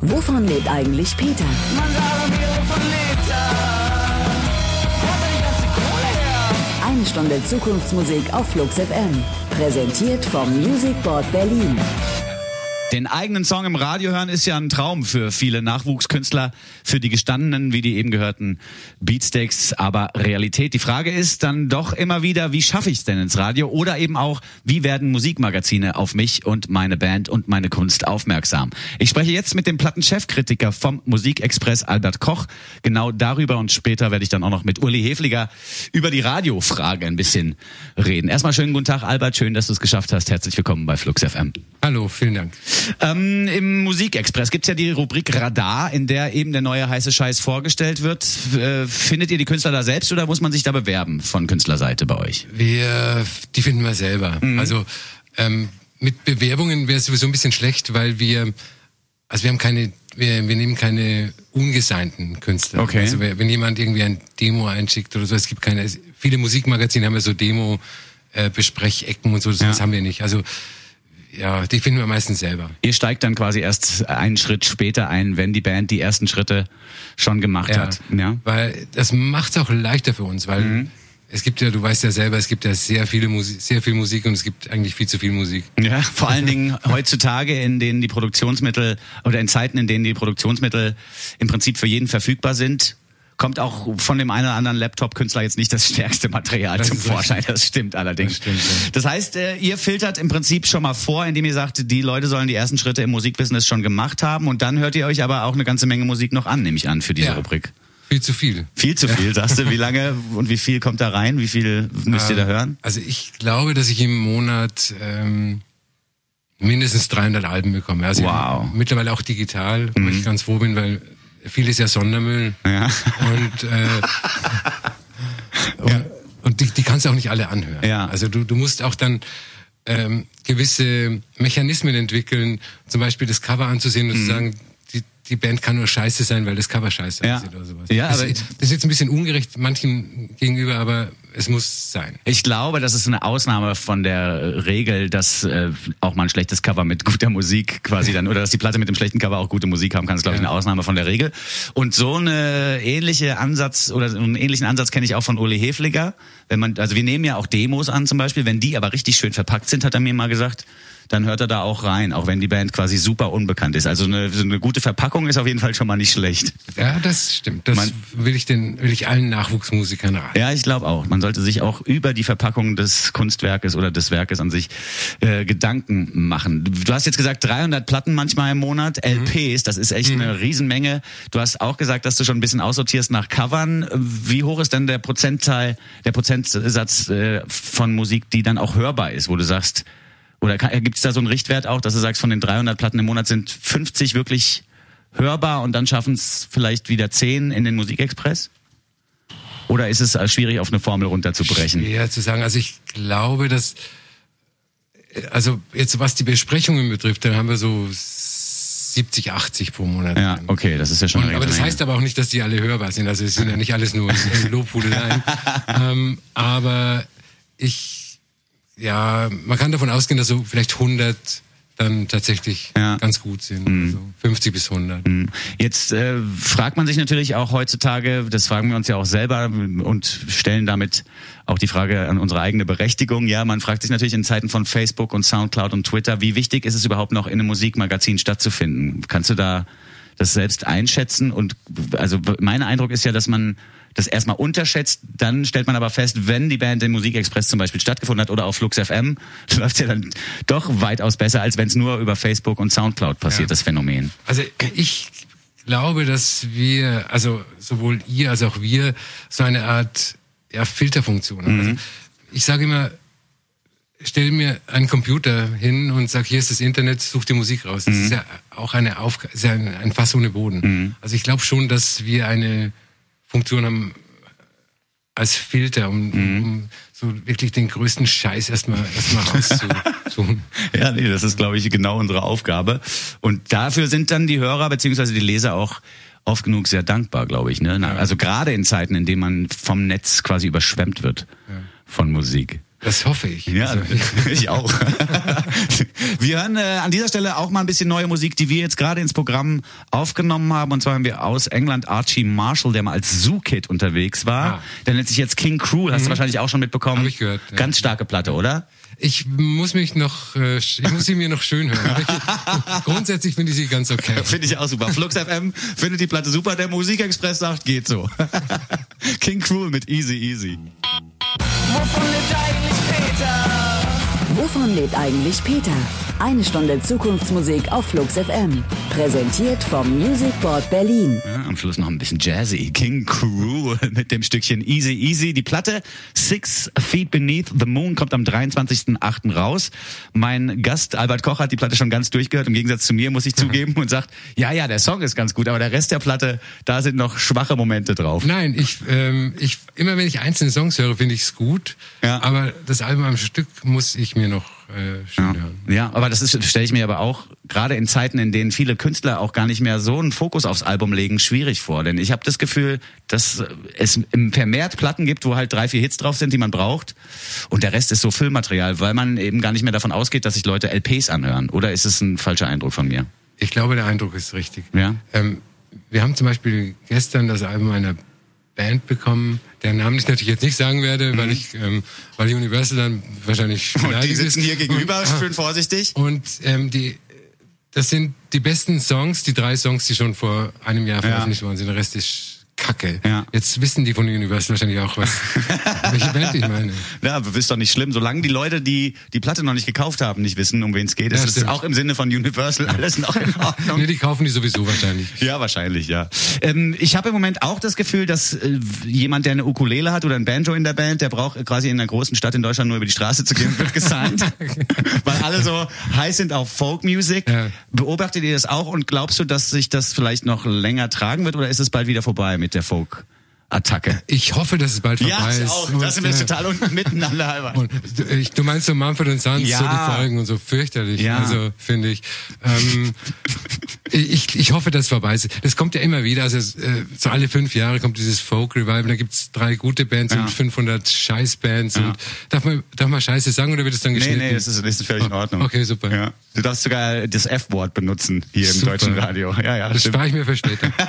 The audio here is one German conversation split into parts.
Wovon lebt eigentlich Peter? Eine Stunde Zukunftsmusik auf Flux FM. Präsentiert vom Music Board Berlin. Den eigenen Song im Radio hören ist ja ein Traum für viele Nachwuchskünstler, für die gestandenen, wie die eben gehörten Beatsteaks, aber Realität. Die Frage ist dann doch immer wieder, wie schaffe ich es denn ins Radio oder eben auch, wie werden Musikmagazine auf mich und meine Band und meine Kunst aufmerksam? Ich spreche jetzt mit dem Plattenchefkritiker vom Musikexpress Albert Koch genau darüber und später werde ich dann auch noch mit Uli Hefliger über die Radiofrage ein bisschen reden. Erstmal schönen guten Tag Albert, schön, dass du es geschafft hast. Herzlich willkommen bei Flux FM. Hallo, vielen Dank. Ähm, Im Musikexpress gibt's ja die Rubrik Radar, in der eben der neue heiße Scheiß vorgestellt wird. Äh, findet ihr die Künstler da selbst oder muss man sich da bewerben von Künstlerseite bei euch? Wir, die finden wir selber. Mhm. Also ähm, mit Bewerbungen wäre es sowieso ein bisschen schlecht, weil wir, also wir haben keine, wir, wir nehmen keine ungesignten Künstler. Okay. Also wenn jemand irgendwie ein Demo einschickt oder so, es gibt keine, viele Musikmagazine haben ja so Demo, äh, Besprechecken und so, das ja. haben wir nicht. Also ja, die finden wir meistens selber. Ihr steigt dann quasi erst einen Schritt später ein, wenn die Band die ersten Schritte schon gemacht ja, hat. Ja, weil das macht es auch leichter für uns, weil mhm. es gibt ja, du weißt ja selber, es gibt ja sehr viele Musik, sehr viel Musik und es gibt eigentlich viel zu viel Musik. Ja, vor allen Dingen heutzutage, in denen die Produktionsmittel oder in Zeiten, in denen die Produktionsmittel im Prinzip für jeden verfügbar sind, kommt auch von dem einen oder anderen Laptop-Künstler jetzt nicht das stärkste Material das zum Vorschein. Das stimmt allerdings. Das, stimmt, ja. das heißt, äh, ihr filtert im Prinzip schon mal vor, indem ihr sagt, die Leute sollen die ersten Schritte im Musikbusiness schon gemacht haben und dann hört ihr euch aber auch eine ganze Menge Musik noch an, nehme ich an, für diese ja. Rubrik. Viel zu viel. Viel zu viel, sagst du. Wie lange und wie viel kommt da rein? Wie viel müsst ihr da hören? Also ich glaube, dass ich im Monat ähm, mindestens 300 Alben bekomme. Also wow. Mittlerweile auch digital, wo mhm. ich ganz froh bin, weil viel ist ja Sondermüll. Ja. Und, äh, ja. und die, die kannst du auch nicht alle anhören. Ja. Also du, du musst auch dann ähm, gewisse Mechanismen entwickeln, zum Beispiel das Cover anzusehen und mhm. zu sagen, die Band kann nur scheiße sein, weil das Cover scheiße ja. aussieht oder sowas. Ja, das, aber das ist jetzt ein bisschen ungerecht manchen gegenüber, aber es muss sein. Ich glaube, das ist eine Ausnahme von der Regel, dass äh, auch mal ein schlechtes Cover mit guter Musik quasi dann, oder dass die Platte mit dem schlechten Cover auch gute Musik haben kann, ist glaube ich eine Ausnahme von der Regel. Und so eine ähnliche Ansatz oder einen ähnlichen Ansatz kenne ich auch von Uli Hefliger. Wenn man, also wir nehmen ja auch Demos an zum Beispiel, wenn die aber richtig schön verpackt sind, hat er mir mal gesagt, dann hört er da auch rein, auch wenn die Band quasi super unbekannt ist. Also eine, so eine gute Verpackung ist auf jeden Fall schon mal nicht schlecht. Ja, das stimmt. Das Man, will ich den, will ich allen Nachwuchsmusikern raten. Ja, ich glaube auch. Man sollte sich auch über die Verpackung des Kunstwerkes oder des Werkes an sich äh, Gedanken machen. Du hast jetzt gesagt 300 Platten manchmal im Monat, LPs, das ist echt mhm. eine Riesenmenge. Du hast auch gesagt, dass du schon ein bisschen aussortierst nach Covern. Wie hoch ist denn der Prozentteil, der Prozentsatz äh, von Musik, die dann auch hörbar ist, wo du sagst, oder gibt es da so einen Richtwert auch, dass du sagst, von den 300 Platten im Monat sind 50 wirklich hörbar und dann schaffen es vielleicht wieder 10 in den Musikexpress? Oder ist es äh, schwierig, auf eine Formel runterzubrechen? Schwer zu sagen. Also ich glaube, dass, also jetzt was die Besprechungen betrifft, dann haben wir so 70, 80 pro Monat. Ja, okay, das ist ja schon. Und, aber das heißt aber auch nicht, dass die alle hörbar sind. Also es sind ja nicht alles nur Lobhudeleien. ähm, aber ich ja, man kann davon ausgehen, dass so vielleicht 100 dann tatsächlich ja. ganz gut sind. Mhm. Also 50 bis 100. Mhm. Jetzt äh, fragt man sich natürlich auch heutzutage, das fragen wir uns ja auch selber und stellen damit auch die Frage an unsere eigene Berechtigung. Ja, man fragt sich natürlich in Zeiten von Facebook und Soundcloud und Twitter, wie wichtig ist es überhaupt noch in einem Musikmagazin stattzufinden? Kannst du da das selbst einschätzen? Und also mein Eindruck ist ja, dass man das erstmal unterschätzt, dann stellt man aber fest, wenn die Band im Musikexpress zum Beispiel stattgefunden hat oder auf Flux FM, läuft ja dann doch weitaus besser, als wenn es nur über Facebook und Soundcloud passiert, ja. das Phänomen. Also ich glaube, dass wir, also sowohl ihr als auch wir, so eine Art ja, Filterfunktion haben. Mhm. Also ich sage immer, stell mir einen Computer hin und sag, hier ist das Internet, such die Musik raus. Das mhm. ist ja auch eine Aufgabe, ja ein Fass ohne Boden. Mhm. Also ich glaube schon, dass wir eine Funktion haben als Filter, um, mhm. um so wirklich den größten Scheiß erstmal erstmal rauszusuchen. ja, nee, das ist, glaube ich, genau unsere Aufgabe. Und dafür sind dann die Hörer beziehungsweise die Leser auch oft genug sehr dankbar, glaube ich. Ne? Ja. Also gerade in Zeiten, in denen man vom Netz quasi überschwemmt wird ja. von Musik. Das hoffe ich. Ja, Also, ich auch. wir hören äh, an dieser Stelle auch mal ein bisschen neue Musik, die wir jetzt gerade ins Programm aufgenommen haben. Und zwar haben wir aus England Archie Marshall, der mal als Zoo-Kid unterwegs war. Ah. Der nennt sich jetzt King Cruel, hast du wahrscheinlich auch schon mitbekommen. Hab ich gehört, ja. Ganz starke Platte, oder? Ich muss mich noch, äh, ich muss sie mir noch schön hören. Grundsätzlich finde ich sie ganz okay. Finde ich auch super. Flux FM findet die Platte super. Der Musikexpress sagt, geht so. King Cruel mit Easy Easy. Wovon lebt eigentlich Peter? Wovon lebt eigentlich Peter? Eine Stunde Zukunftsmusik auf Flux FM. Präsentiert vom Music Board Berlin. Ja, am Schluss noch ein bisschen jazzy. King Cruel mit dem Stückchen Easy Easy. Die Platte Six Feet Beneath the Moon kommt am 23.08. raus. Mein Gast Albert Koch hat die Platte schon ganz durchgehört, im Gegensatz zu mir, muss ich zugeben, und sagt, ja, ja, der Song ist ganz gut, aber der Rest der Platte, da sind noch schwache Momente drauf. Nein, ich, ähm, ich, immer wenn ich einzelne Songs höre, finde ich es gut. Ja. Aber das Album am Stück muss ich mir noch äh, schön Ja. hören. ja, aber das ist, stelle ich mir aber auch gerade in Zeiten, in denen viele Künstler auch gar nicht mehr so einen Fokus aufs Album legen, schwierig vor. Denn ich habe das Gefühl, dass es vermehrt Platten gibt, wo halt drei, vier Hits drauf sind, die man braucht. Und der Rest ist so Füllmaterial, weil man eben gar nicht mehr davon ausgeht, dass sich Leute LPs anhören. Oder ist es ein falscher Eindruck von mir? Ich glaube, der Eindruck ist richtig. Ja. Ähm, wir haben zum Beispiel gestern das Album einer Band bekommen, deren Namen ich natürlich jetzt nicht sagen werde, weil ich, ähm, weil Universal dann wahrscheinlich Mhm. Und die sitzen ist. hier gegenüber, Und, schön vorsichtig. und ähm, die, das sind die besten Songs, die drei Songs, die schon vor einem Jahr veröffentlicht worden sind. Der Rest ist Kacke. Ja. Jetzt wissen die von Universal wahrscheinlich auch was. welche Band ich meine. Ja, ist doch nicht schlimm. Solange die Leute, die die Platte noch nicht gekauft haben, nicht wissen, um wen es geht, Ja, ist es auch im Sinne von Universal alles noch in Ordnung. Nee, die kaufen die sowieso wahrscheinlich. Ja, wahrscheinlich, ja. Ähm, ich habe im Moment auch das Gefühl, dass äh, jemand, der eine Ukulele hat oder ein Banjo in der Band, der braucht quasi in einer großen Stadt in Deutschland nur über die Straße zu gehen und wird gesigned. Weil alle so heiß sind auf Folk-Music. Ja. Beobachtet ihr das auch und glaubst du, dass sich das vielleicht noch länger tragen wird oder ist es bald wieder vorbei mit der Folk-Attacke? Ich hoffe, dass es bald vorbei Ja, ich ist. auch. Und, Da sind wir äh, total unten miteinander halber. Und du, ich, du meinst so Mumford und Sons, Ja. so die Folgen und so fürchterlich, Ja. also finde ich. Ähm, ich. Ich hoffe, dass es vorbei ist. Das kommt ja immer wieder, also äh, so alle fünf Jahre kommt dieses Folk-Revival, da gibt's drei gute Bands Ja. und 500 Scheiß-Bands. Und darf man, darf man Scheiße sagen oder wird es dann Nee, geschnitten? nee, das ist, das ist völlig in Ordnung. Okay, super. Ja. Du darfst sogar das F-Wort benutzen hier im Super. deutschen Radio. Ja, ja, Das stimmt. spare ich mir für später.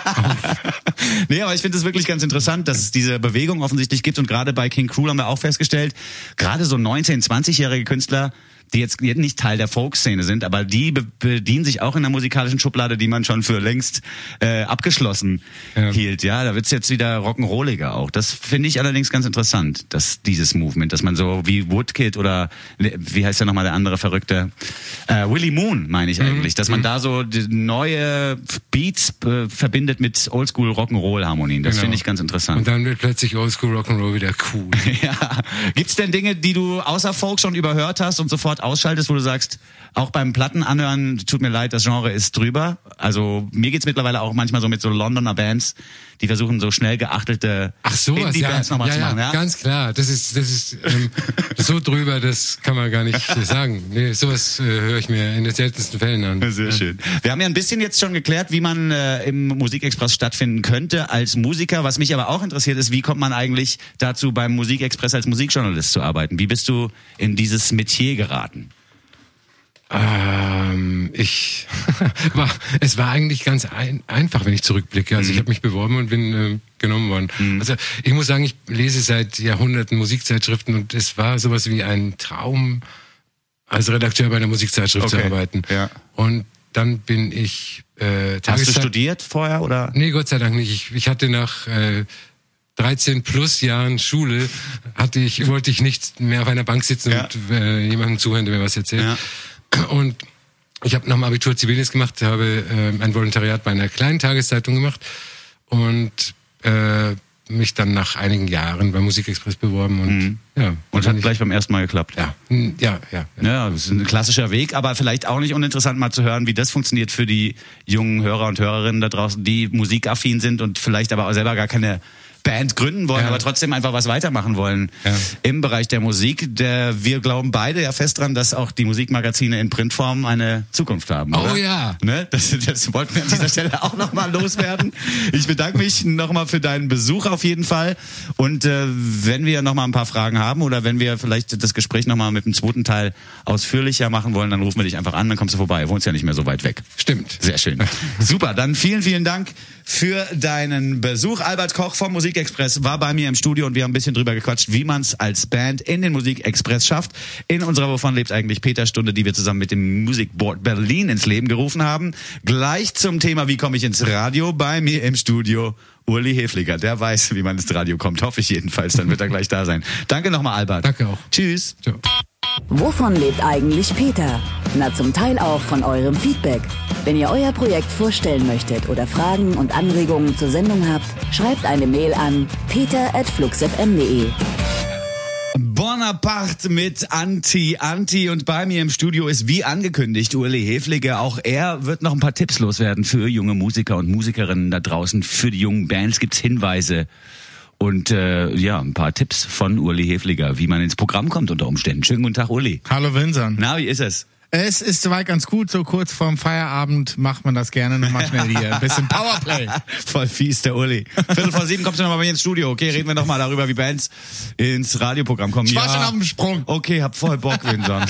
Nee, aber ich finde es wirklich ganz interessant, dass es diese Bewegung offensichtlich gibt. Und gerade bei King Cruel haben wir auch festgestellt, gerade so 19-, 20-jährige Künstler, die jetzt nicht Teil der Folk-Szene sind, aber die be bedienen sich auch in der musikalischen Schublade, die man schon für längst äh, abgeschlossen Ja. hielt. Ja, da wird's jetzt wieder rock'n'rolliger auch. Das finde ich allerdings ganz interessant, dass dieses Movement, dass man so wie Woodkid oder wie heißt ja nochmal der andere Verrückte, äh, Willie Moon meine ich eigentlich, dass man da so neue Beats äh, verbindet mit Oldschool Rock'n'Roll-Harmonien. Das Genau. finde ich ganz interessant. Und dann wird plötzlich Oldschool Rock'n'Roll wieder cool. Ja. Gibt's denn Dinge, die du außer Folk schon überhört hast und sofort ausschaltest, wo du sagst, auch beim Platten anhören, tut mir leid, das Genre ist drüber? Also mir geht's mittlerweile auch manchmal so mit so Londoner Bands, die versuchen so schnell geachtelte Ach sowas, ja, Indie-Bands nochmal ja, zu machen. ja, Ja? ganz klar. Das ist, das ist ähm, so drüber, das kann man gar nicht sagen. Nee, sowas äh, höre ich mir in den seltensten Fällen an. Sehr schön. Wir haben ja ein bisschen jetzt schon geklärt, wie man äh, im Musikexpress stattfinden könnte als Musiker. Was mich aber auch interessiert ist, wie kommt man eigentlich dazu, beim Musikexpress als Musikjournalist zu arbeiten? Wie bist du in dieses Metier geraten? Ähm, ich war, es war eigentlich ganz ein, einfach, wenn ich zurückblicke. Also ich habe mich beworben und bin äh, genommen worden. Also ich muss sagen, ich lese seit Jahrhunderten Musikzeitschriften und es war sowas wie ein Traum, als Redakteur bei einer Musikzeitschrift zu Okay, arbeiten. ja. Und dann bin ich äh, Hast du Tageszeit- studiert vorher oder? Nee, Gott sei Dank nicht. Ich, ich hatte nach äh, 13 plus Jahren Schule, hatte ich, wollte ich nicht mehr auf einer Bank sitzen Ja. und äh, jemandem zuhören, der mir was erzählt. Und ich habe nach dem Abitur Zivildienst gemacht, habe äh, ein Volontariat bei einer kleinen Tageszeitung gemacht und äh, mich dann nach einigen Jahren beim Musikexpress beworben und ja. Und hat gleich beim ersten Mal geklappt. ja, hm, ja, ja, ja. Ja, das ist ein klassischer Weg, aber vielleicht auch nicht uninteressant mal zu hören, wie das funktioniert für die jungen Hörer und Hörerinnen da draußen, die musikaffin sind und vielleicht aber auch selber gar keine Band gründen wollen, Ja. aber trotzdem einfach was weitermachen wollen Ja. im Bereich der Musik. Der, wir glauben beide ja fest dran, dass auch die Musikmagazine in Printform eine Zukunft haben. Oh oder? ja. Ne? Das, das wollten wir an dieser Stelle auch nochmal loswerden. Ich bedanke mich nochmal für deinen Besuch auf jeden Fall. Und äh, wenn wir nochmal ein paar Fragen haben oder wenn wir vielleicht das Gespräch nochmal mit dem zweiten Teil ausführlicher machen wollen, dann rufen wir dich einfach an, dann kommst du vorbei. Du wohnst ja nicht mehr so weit weg. Stimmt. Sehr schön. Super, dann vielen, vielen Dank für deinen Besuch. Albert Koch vom Musikexpress war bei mir im Studio und wir haben ein bisschen drüber gequatscht, wie man es als Band in den Musikexpress schafft. In unserer Wovon lebt eigentlich Peter Stunde, die wir zusammen mit dem Musikboard Berlin ins Leben gerufen haben. Gleich zum Thema, wie komme ich ins Radio? Bei mir im Studio Uli Hefliger. Der weiß, wie man ins Radio kommt. Hoffe ich jedenfalls. Dann wird er gleich da sein. Danke nochmal, Albert. Danke auch. Tschüss. Ciao. Wovon lebt eigentlich Peter? Na, zum Teil auch von eurem Feedback. Wenn ihr euer Projekt vorstellen möchtet oder Fragen und Anregungen zur Sendung habt, schreibt eine Mail an peter.fluxfm.de. Bonaparte mit Anti, Anti und bei mir im Studio ist wie angekündigt Uli Hefliger. Auch er wird noch ein paar Tipps loswerden für junge Musiker und Musikerinnen da draußen. Für die jungen Bands gibt's Hinweise und äh, ja, ein paar Tipps von Uli Hefliger, wie man ins Programm kommt unter Umständen. Schönen guten Tag, Uli. Hallo Vincent. Na, wie ist es? Es ist soweit ganz gut, so kurz vorm Feierabend macht man das gerne nochmal schnell hier. Ein bisschen Powerplay. Voll fies, der Uli. Viertel vor sieben kommst du nochmal bei mir ins Studio. Okay, reden wir nochmal darüber, wie Bands ins Radioprogramm kommen. Ich war ja. schon auf dem Sprung. Okay, hab voll Bock, Vincent.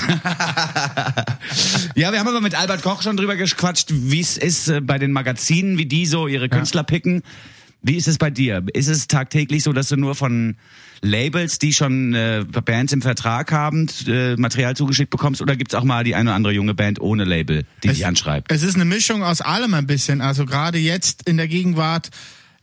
ja, wir haben aber mit Albert Koch schon drüber gequatscht, wie es ist äh, bei den Magazinen, wie die so ihre Künstler picken. Wie ist es bei dir? Ist es tagtäglich so, dass du nur von Labels, die schon äh, Bands im Vertrag haben, äh, Material zugeschickt bekommst? Oder gibt's auch mal die eine oder andere junge Band ohne Label, die dich anschreibt? Es ist eine Mischung aus allem ein bisschen. Also gerade jetzt in der Gegenwart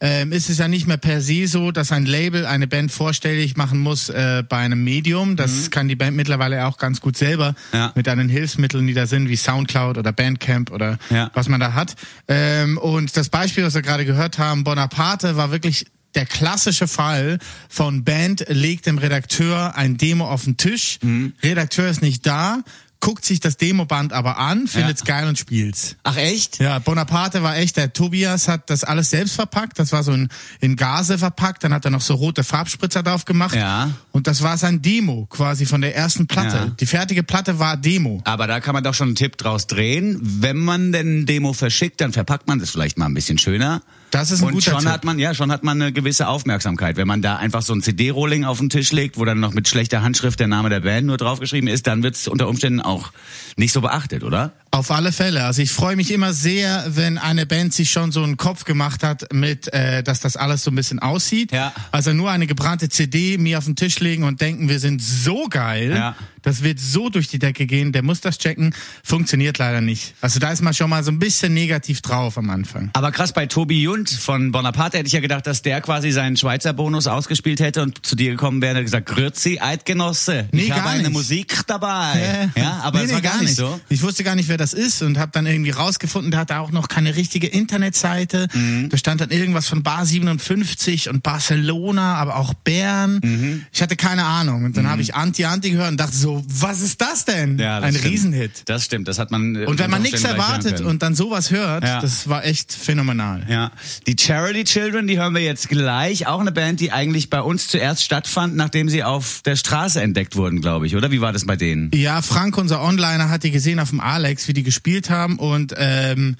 ähm, ist es ja nicht mehr per se so, dass ein Label eine Band vorstellig machen muss äh, bei einem Medium. Das kann die Band mittlerweile auch ganz gut selber Mhm. Ja. mit einen Hilfsmitteln, die da sind, wie Soundcloud oder Bandcamp oder Ja. was man da hat. Ähm, und das Beispiel, was wir gerade gehört haben, Bonaparte, war wirklich der klassische Fall von Band legt dem Redakteur ein Demo auf den Tisch. Mhm. Redakteur ist nicht da, guckt sich das Demoband aber an, findet's geil und spielt's. Ach echt? Ja, Bonaparte war echt, der Tobias hat das alles selbst verpackt, das war so in, in Gase verpackt, dann hat er noch so rote Farbspritzer drauf gemacht. Ja. Und das war sein Demo quasi von der ersten Platte. Ja. Die fertige Platte war Demo. Aber da kann man doch schon einen Tipp draus drehen. Wenn man denn Demo verschickt, dann verpackt man das vielleicht mal ein bisschen schöner. Das ist ein und guter schon Tipp. hat man ja schon hat man eine gewisse Aufmerksamkeit. Wenn man da einfach so ein CD-Rolling auf den Tisch legt, wo dann noch mit schlechter Handschrift der Name der Band nur draufgeschrieben ist, dann wird's unter Umständen auch nicht so beachtet, oder? Auf alle Fälle. Also ich freue mich immer sehr, wenn eine Band sich schon so einen Kopf gemacht hat mit, äh, dass das alles so ein bisschen aussieht. Ja. Also nur eine gebrannte CD mir auf den Tisch legen und denken, wir sind so geil. Ja. Das wird so durch die Decke gehen. Der muss das checken. Funktioniert leider nicht. Also da ist man schon mal so ein bisschen negativ drauf am Anfang. Aber krass, bei Tobi Jund von Bonaparte hätte ich ja gedacht, dass der quasi seinen Schweizer Bonus ausgespielt hätte und zu dir gekommen wäre und gesagt, Grüezi, Eidgenosse, Nee, ich habe gar eine. Musik dabei. Äh, ja, aber nee, nee, war gar, nicht so. Ich wusste gar nicht, wer das ist und habe dann irgendwie rausgefunden, der hatte auch noch keine richtige Internetseite. Mhm. Da stand dann irgendwas von Bar 57 und Barcelona, aber auch Bern. Mhm. Ich hatte keine Ahnung. Und dann habe ich Anti-Anti gehört und dachte so, was ist das denn? Ja, das Ein stimmt. Riesenhit. Das stimmt, das hat man. Und wenn man nichts erwartet und dann sowas hört, Ja. das war echt phänomenal. Ja, die Charity Children, die hören wir jetzt gleich. Auch eine Band, die eigentlich bei uns zuerst stattfand, nachdem sie auf der Straße entdeckt wurden, glaube ich, oder? Wie war das bei denen? Ja, Frank, unser Onliner, hat die gesehen auf dem Alex, wie die gespielt haben und ähm,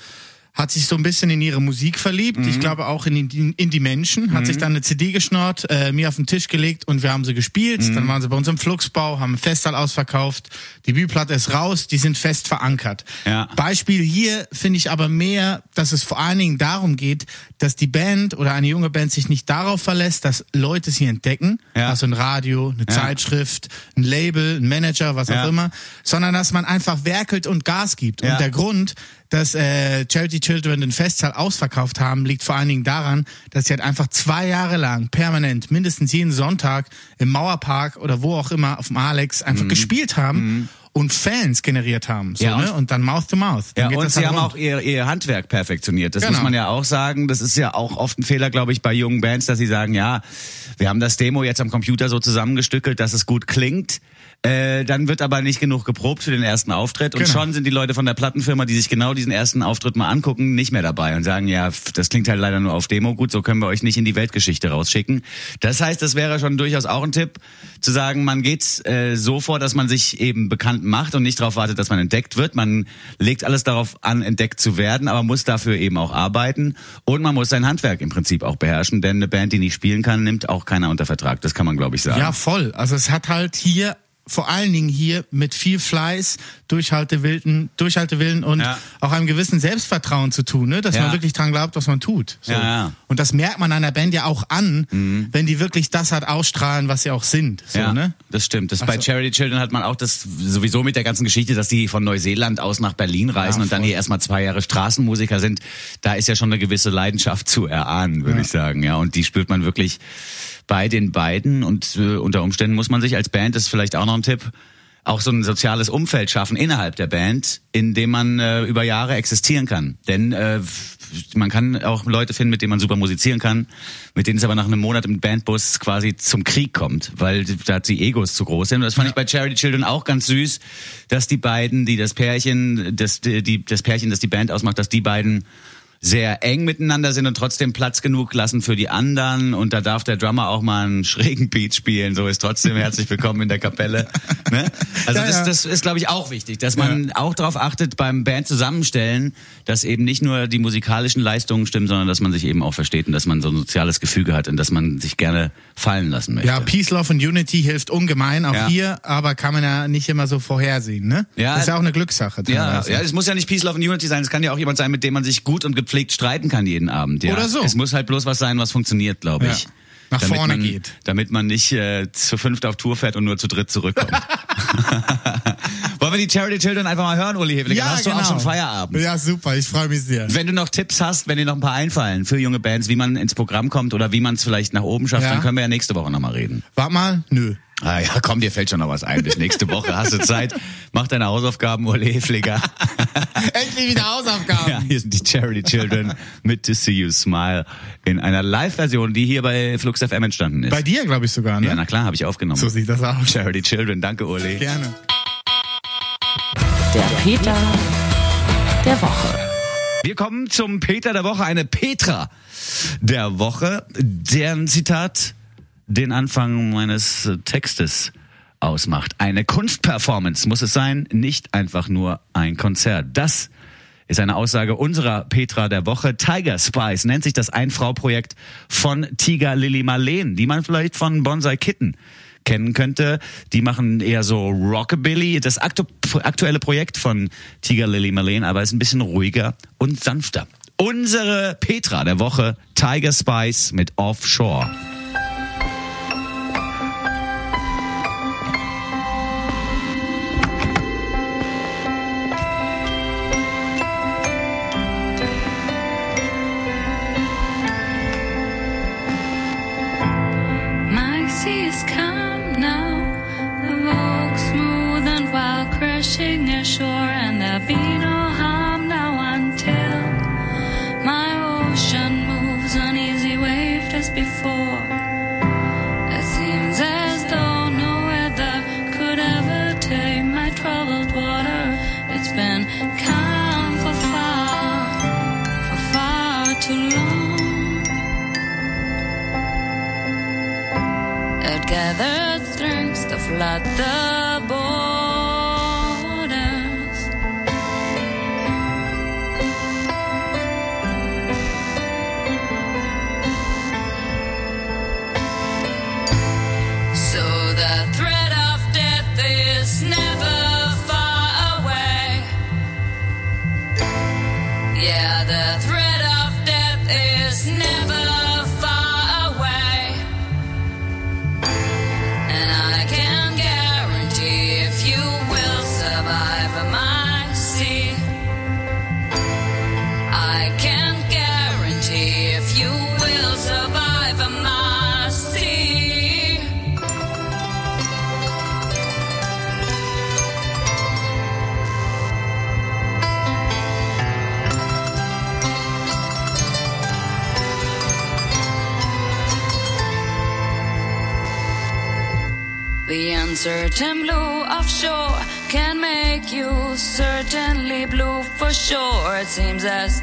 hat sich so ein bisschen in ihre Musik verliebt. Mhm. Ich glaube auch in die, in die Menschen. Hat sich dann eine CD geschnort, äh, mir auf den Tisch gelegt und wir haben sie gespielt. Mhm. Dann waren sie bei uns im Fluxbau, haben Festsaal ausverkauft. Die Bühnenplatte ist raus, die sind fest verankert. Ja. Beispiel hier finde ich aber mehr, dass es vor allen Dingen darum geht, dass die Band oder eine junge Band sich nicht darauf verlässt, dass Leute sie entdecken, Ja. also ein Radio, eine Ja. Zeitschrift, ein Label, ein Manager, was auch immer, sondern dass man einfach werkelt und Gas gibt. Und der Grund, dass äh, Charity Children den Festsaal ausverkauft haben, liegt vor allen Dingen daran, dass sie halt einfach zwei Jahre lang permanent, mindestens jeden Sonntag im Mauerpark oder wo auch immer auf dem Alex einfach gespielt haben und Fans generiert haben. So, Mhm. Ja, und- ne? und dann Mouth to Mouth. Dann Ja, und sie halt haben rund. auch ihr, ihr Handwerk perfektioniert. Das Genau. muss man ja auch sagen. Das ist ja auch oft ein Fehler, glaube ich, bei jungen Bands, dass sie sagen, ja, wir haben das Demo jetzt am Computer so zusammengestückelt, dass es gut klingt. Äh, dann wird aber nicht genug geprobt für den ersten Auftritt und Genau. schon sind die Leute von der Plattenfirma, die sich genau diesen ersten Auftritt mal angucken, nicht mehr dabei und sagen, ja, das klingt halt leider nur auf Demo, gut, so können wir euch nicht in die Weltgeschichte rausschicken. Das heißt, das wäre schon durchaus auch ein Tipp, zu sagen, man geht äh, so vor, dass man sich eben bekannt macht und nicht darauf wartet, dass man entdeckt wird. Man legt alles darauf an, entdeckt zu werden, aber muss dafür eben auch arbeiten und man muss sein Handwerk im Prinzip auch beherrschen, denn eine Band, die nicht spielen kann, nimmt auch keiner unter Vertrag. Das kann man, glaube ich, sagen. Ja, voll. Also es hat halt hier vor allen Dingen hier mit viel Fleiß, Durchhaltewillen, Durchhaltewillen und Ja. auch einem gewissen Selbstvertrauen zu tun, ne? dass Ja. man wirklich dran glaubt, was man tut. So. Ja. Und das merkt man einer Band ja auch an, wenn die wirklich das halt ausstrahlen, was sie auch sind. So, ja, ne? das stimmt. Das bei Also- Charity Children hat man auch das sowieso mit der ganzen Geschichte, dass die von Neuseeland aus nach Berlin reisen und dann hier erstmal zwei Jahre Straßenmusiker sind. Da ist ja schon eine gewisse Leidenschaft zu erahnen, würde ich sagen. Ja, und die spürt man wirklich bei den beiden und äh, unter Umständen muss man sich als Band, das vielleicht auch noch ein Tipp, auch so ein soziales Umfeld schaffen innerhalb der Band, in dem man äh, über Jahre existieren kann. Denn äh, man kann auch Leute finden, mit denen man super musizieren kann, mit denen es aber nach einem Monat im Bandbus quasi zum Krieg kommt, weil da die Egos zu groß sind. Und das fand ich bei Charity Children auch ganz süß, dass die beiden, die das Pärchen, das, die, das Pärchen, das die Band ausmacht, dass die beiden sehr eng miteinander sind und trotzdem Platz genug lassen für die anderen und da darf der Drummer auch mal einen schrägen Beat spielen, so ist trotzdem herzlich willkommen in der Kapelle. Ne? Also Ja, das, ja. das ist, glaube ich, auch wichtig, dass man auch darauf achtet beim Band zusammenstellen, dass eben nicht nur die musikalischen Leistungen stimmen, sondern dass man sich eben auch versteht und dass man so ein soziales Gefüge hat und dass man sich gerne fallen lassen möchte. Ja, Peace, Love und Unity hilft ungemein, auch Ja. hier, aber kann man ja nicht immer so vorhersehen, ne? Ja. das ist ja auch eine Glückssache. Ja, ja, es muss ja nicht Peace, Love and Unity sein. Es kann ja auch jemand sein, mit dem man sich gut und gepflegt streiten kann jeden Abend. Ja. Oder so. Es muss halt bloß was sein, was funktioniert, glaube Ja. ich. Nach damit vorne man, geht. Damit man nicht äh, zu fünft auf Tour fährt und nur zu dritt zurückkommt. Wollen wir die Charity Children einfach mal hören, Uli Hefliger? Hast du auch schon Feierabend? Ja, super, ich freue mich sehr. Wenn du noch Tipps hast, wenn dir noch ein paar einfallen für junge Bands, wie man ins Programm kommt oder wie man es vielleicht nach oben schafft, Ja. dann können wir ja nächste Woche nochmal reden. Wart mal, nö. Ah ja, komm, dir fällt schon noch was ein. Bis nächste Woche hast du Zeit. Mach deine Hausaufgaben, Uli Hefliger. Endlich wieder Hausaufgaben. Ja, hier sind die Charity Children mit To See You Smile in einer Live-Version, die hier bei Flux FM entstanden ist. Bei dir, glaube ich sogar, ne? ja, na klar, habe ich aufgenommen. so sieht das aus. Charity Children, danke Uli. Gerne. Der Peter der Woche. Wir kommen zum Peter der Woche, eine Petra der Woche, deren Zitat den Anfang meines Textes ausmacht. Eine Kunstperformance muss es sein, nicht einfach nur ein Konzert. Das ist eine Aussage unserer Petra der Woche. Tiger Spice nennt sich das Ein-Frau-Projekt von Tiger Lily Marleen, die man vielleicht von Bonsai Kitten kennen könnte. Die machen eher so Rockabilly. Das aktu aktuelle Projekt von Tiger Lily Marleen, aber ist ein bisschen ruhiger und sanfter. Unsere Petra der Woche, Tiger Spice mit Offshore. It gathered strength to flood the borders. Uncertain blue offshore can make you certainly blue for sure. It seems as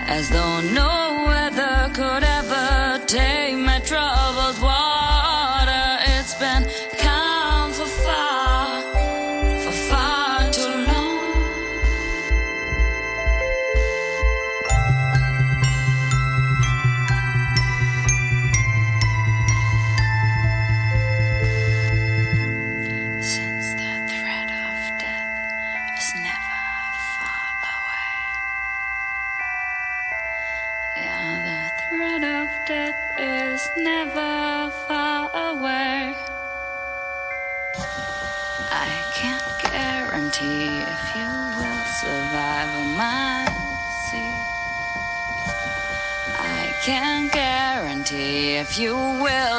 as though no weather could ever tame my troubled water.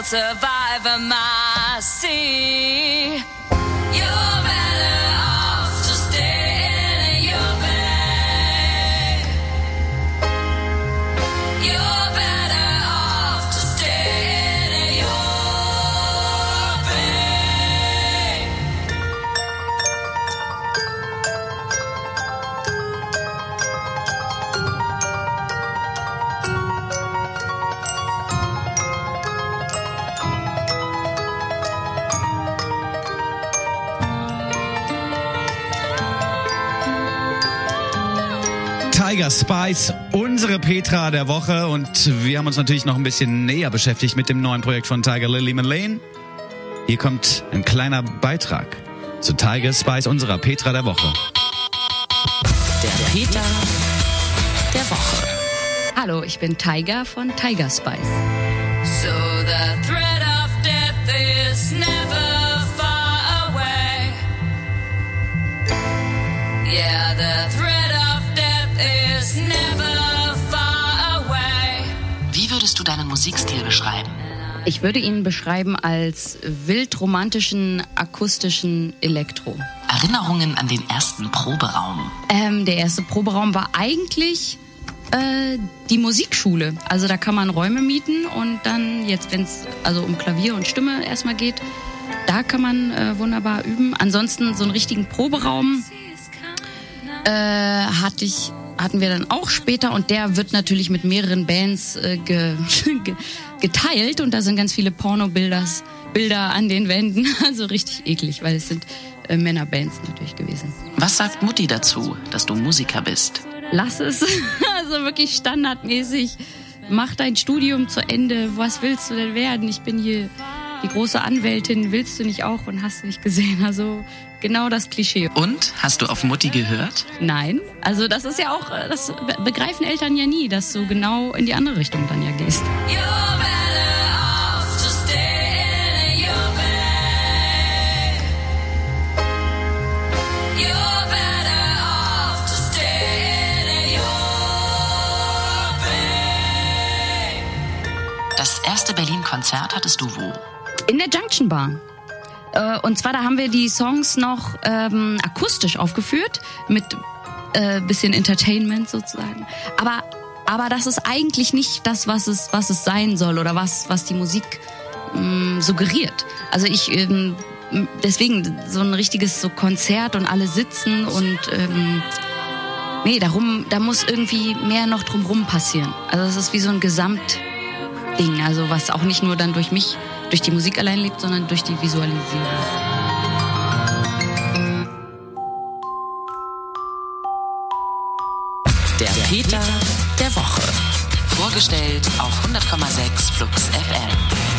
survivor, my sin. Tiger Spice, unsere Petra der Woche. Und wir haben uns natürlich noch ein bisschen näher beschäftigt mit dem neuen Projekt von Tiger Lily Malane. Hier kommt ein kleiner Beitrag zu Tiger Spice, unserer Petra der Woche. Der Peter der Woche. Hallo, ich bin Tiger von Tiger Spice. So the threat of death is never far away. Yeah, the threat Musikstil beschreiben? Ich würde ihn beschreiben als wildromantischen, akustischen Elektro. Erinnerungen an den ersten Proberaum. Ähm, der erste Proberaum war eigentlich äh, die Musikschule. Also da kann man Räume mieten und dann jetzt, wenn es also um Klavier und Stimme erstmal geht, da kann man äh, wunderbar üben. Ansonsten so einen richtigen Proberaum äh, hatte ich hatten wir dann auch später und der wird natürlich mit mehreren Bands äh, ge, ge, geteilt und da sind ganz viele Pornobilder Bilder an den Wänden, also richtig eklig, weil es sind äh, Männerbands natürlich gewesen. Was sagt Mutti dazu, dass du Musiker bist? Lass es, also wirklich standardmäßig. Mach dein Studium zu Ende. Was willst du denn werden? Ich bin hier die große Anwältin. Willst du nicht auch und hast du nicht gesehen? Also genau das Klischee. Und hast du auf Mutti gehört? Nein, also das ist ja auch, das be- begreifen Eltern ja nie, dass du genau in die andere Richtung dann ja gehst. Das erste Berlin-Konzert hattest du wo? In der Junction Bar. Äh, Und zwar, da haben wir die Songs noch ähm, akustisch aufgeführt, mit äh, bisschen Entertainment sozusagen. Aber, aber das ist eigentlich nicht das, was es, was es sein soll oder was, was die Musik ähm, suggeriert. Also ich, ähm, deswegen so ein richtiges so Konzert und alle sitzen und ähm, nee, darum, da muss irgendwie mehr noch drumrum passieren. Also es ist wie so ein Gesamtding, also was auch nicht nur dann durch mich, durch die Musik allein lebt, sondern durch die Visualisierung. Der Peter der Woche. Vorgestellt auf 100,6 Flux FM.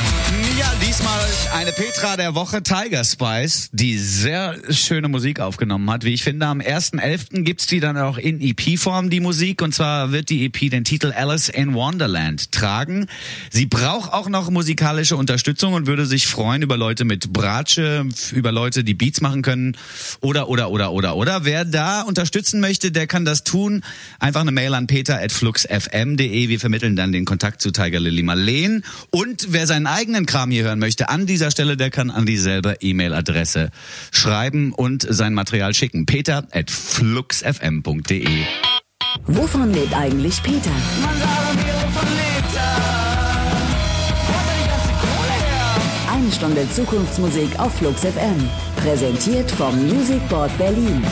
Ja, diesmal eine Petra der Woche Tiger Spice, die sehr schöne Musik aufgenommen hat. Wie ich finde, am 1.11. gibt's die dann auch in EP-Form, die Musik. Und zwar wird die EP den Titel Alice in Wonderland tragen. Sie braucht auch noch musikalische Unterstützung und würde sich freuen über Leute mit Bratsche, über Leute, die Beats machen können oder, oder, oder, oder, oder. Wer da unterstützen möchte, der kann das tun. Einfach eine Mail an peter.fluxfm.de. Wir vermitteln dann den Kontakt zu Tiger Lily Marleen. Und wer seinen eigenen Kram hier hören möchte, an dieser Stelle, der kann an dieselbe E-Mail-Adresse schreiben und sein Material schicken. eigentlich Peter? Man sagt mir, wovon lebt er? Er ganze Kohle her? Eine Stunde Zukunftsmusik auf Flux FM. Präsentiert vom Music Board Berlin.